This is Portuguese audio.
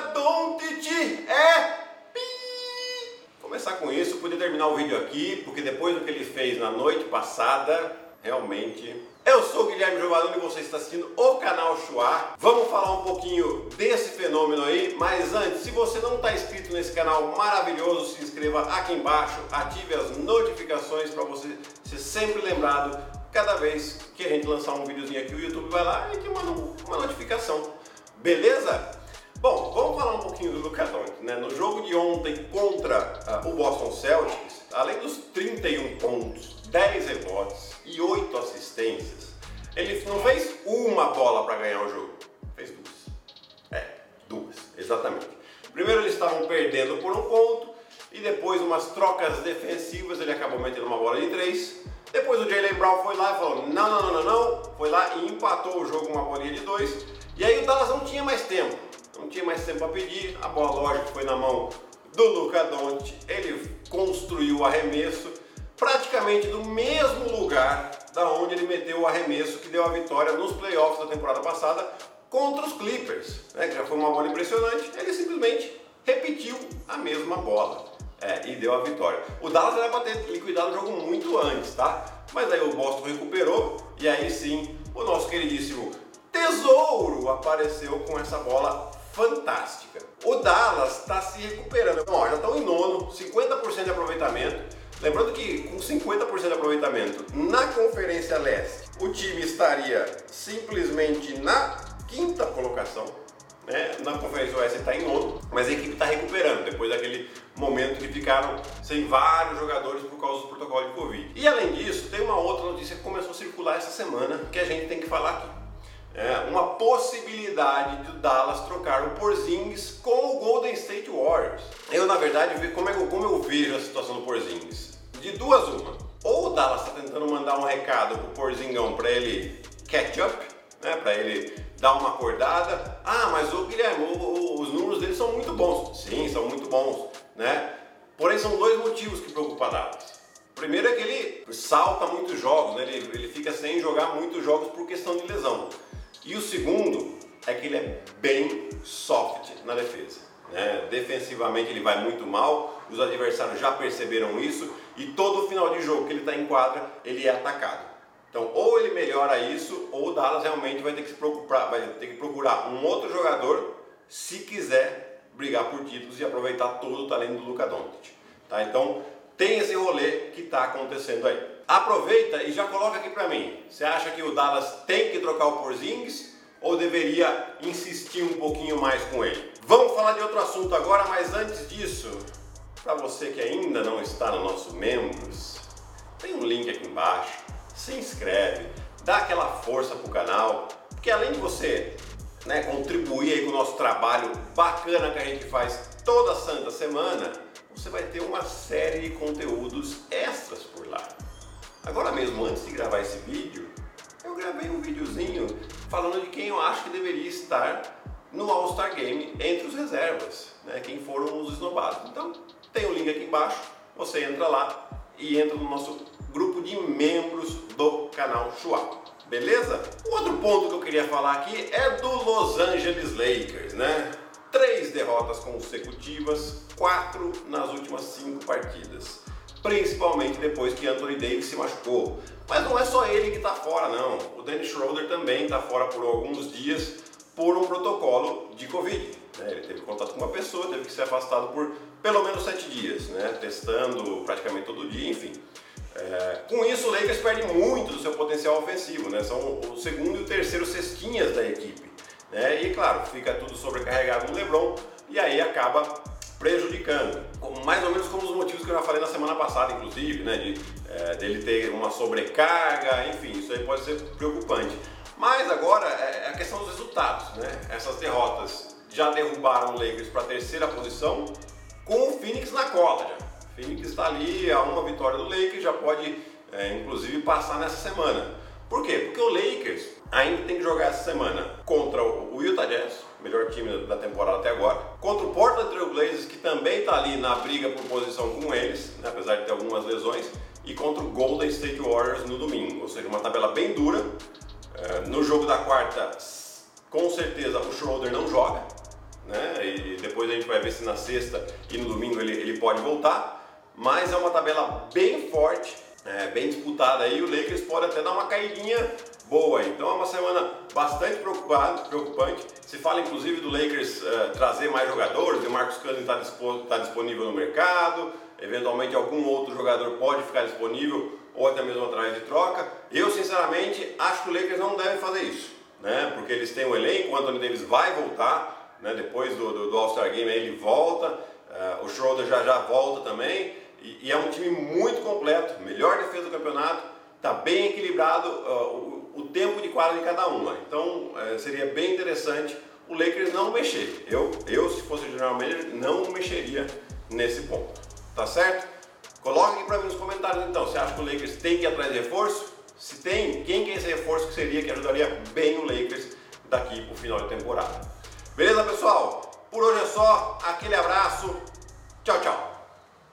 Doncic é pi. Começar com isso, poder terminar o vídeo aqui, porque depois do que ele fez na noite passada, realmente eu sou o Guilherme Giovannone e você está assistindo o canal Chua. Vamos falar um pouquinho desse fenômeno aí, mas antes, se você não está inscrito nesse canal maravilhoso, se inscreva aqui embaixo, ative as notificações para você ser sempre lembrado cada vez que a gente lançar um videozinho aqui, o YouTube vai lá e te manda uma notificação. Beleza? Bom, vamos falar um pouquinho do Luka Doncic, né? No jogo de ontem contra uh, o Boston Celtics, além dos 31 pontos, 10 rebotes e 8 assistências, ele não fez uma bola para ganhar o jogo, fez duas. É, duas, exatamente. Primeiro eles estavam perdendo por um ponto e depois umas trocas defensivas ele acabou metendo uma bola de três. Depois o Jalen Brown foi lá e falou não, não, não, não, não, foi lá e empatou o jogo com uma bolinha de dois. E aí o Dallas não tinha mais tempo, não tinha mais tempo para pedir, a bola lógico foi na mão do Luca Doncic, ele construiu o arremesso praticamente do mesmo lugar da onde ele meteu o arremesso que deu a vitória nos playoffs da temporada passada contra os Clippers, né, que já foi uma bola impressionante. Ele simplesmente repetiu a mesma bola é, e deu a vitória. O Dallas era para ter liquidado o jogo muito antes, tá? Mas aí o Boston recuperou e aí sim o nosso queridíssimo Tesouro apareceu com essa bola fantástica. O Dallas está se recuperando. Bom, já estão em nono, 50% de aproveitamento. Lembrando que com 50% de aproveitamento na Conferência Leste, o time estaria simplesmente na quinta colocação. Né? Na Conferência Oeste está em nono, mas a equipe está recuperando depois daquele momento que ficaram sem vários jogadores por causa do protocolo de Covid. E além disso, tem uma outra notícia que começou a circular essa semana que a gente tem que falar aqui. É uma possibilidade do Dallas trocar o Porzingis com o Golden State Warriors. Eu, na verdade, como, é, como eu vejo a situação do Porzingis? de duas uma. Ou o Dallas está tentando mandar um recado pro Porzingão para ele catch up, né, para ele dar uma acordada. Ah, mas o Guilherme, o, o, os números dele são muito bons. Sim, são muito bons, né? Porém, são dois motivos que preocupam a Dallas. Primeiro é que ele salta muitos jogos, né? ele, ele fica sem jogar muitos jogos por questão de lesão. E o segundo é que ele é bem soft na defesa. Né? Defensivamente ele vai muito mal, os adversários já perceberam isso e todo final de jogo que ele está em quadra ele é atacado. Então ou ele melhora isso ou o Dallas realmente vai ter que se preocupar, vai ter que procurar um outro jogador se quiser brigar por títulos e aproveitar todo o talento do Luka Doncic. Tá? Então tem esse rolê está acontecendo aí. Aproveita e já coloca aqui para mim. Você acha que o Dallas tem que trocar o Porzingis ou deveria insistir um pouquinho mais com ele? Vamos falar de outro assunto agora, mas antes disso, para você que ainda não está no nosso membros, tem um link aqui embaixo, se inscreve, dá aquela força pro canal, porque além de você né, contribuir aí com o nosso trabalho bacana que a gente faz toda santa semana, você vai ter uma série de conteúdos extras por lá. Agora mesmo, antes de gravar esse vídeo, eu gravei um videozinho falando de quem eu acho que deveria estar no All-Star Game entre os reservas, né, quem foram os esnobados. Então, tem o link aqui embaixo, você entra lá e entra no nosso grupo de membros do canal Chua. Beleza? O outro ponto que eu queria falar aqui é do Los Angeles Lakers, né? Três derrotas consecutivas, quatro nas últimas cinco partidas. Principalmente depois que Anthony Davis se machucou. Mas não é só ele que está fora, não. O Dennis Schroeder também está fora por alguns dias por um protocolo de Covid. Né? Ele teve contato com uma pessoa, teve que ser afastado por pelo menos sete dias, né? testando praticamente todo dia, enfim. É, com isso, o Lakers perde muito do seu potencial ofensivo, né? são o segundo e o terceiro cestinhas da equipe. Né? E claro, fica tudo sobrecarregado no LeBron e aí acaba prejudicando. Mais ou menos como os motivos que eu já falei na semana passada, inclusive, né? de, é, dele ter uma sobrecarga, enfim, isso aí pode ser preocupante. Mas agora é, é a questão dos resultados, né? Essas derrotas já derrubaram o Lakers para a terceira posição, com o Phoenix na cola já. O Phoenix está ali a uma vitória do Lakers, já pode é, inclusive passar nessa semana. Por quê? Porque o Lakers ainda tem que jogar essa semana contra o Utah Jazz, melhor time da temporada até agora, contra o Portland Trail Blazers, que também está ali na briga por posição com eles, né, apesar de ter algumas lesões, e contra o Golden State Warriors no domingo. Ou seja, uma tabela bem dura, é, no jogo da quarta, com certeza o Schroeder não joga, né? E depois a gente vai ver se na sexta e no domingo ele, ele pode voltar. Mas é uma tabela bem forte, é, bem disputada aí. O Lakers pode até dar uma caidinha boa. Então é uma semana bastante preocupante. Se fala inclusive do Lakers uh, trazer mais jogadores, o Marcos Cousins está tá disponível no mercado, eventualmente algum outro jogador pode ficar disponível ou até mesmo através de troca. Eu sinceramente acho que o Lakers não deve fazer isso, né? Porque eles têm um elenco, o Anthony Davis vai voltar, né? Depois do, do, do All-Star Game ele volta, uh, o Schroeder já já volta também. E, é um time muito completo, melhor defesa do campeonato, está bem equilibrado uh, o, tempo de quadra de cada uma. Então uh, seria bem interessante o Lakers não mexer. Eu, eu se fosse o general manager, não mexeria nesse ponto. Tá certo? Coloca aqui para mim nos comentários então, você acha que o Lakers tem que ir atrás de reforço? Se tem, quem que é esse reforço que seria que ajudaria bem o Lakers daqui para o final de temporada? Beleza, pessoal? Por hoje é só, aquele abraço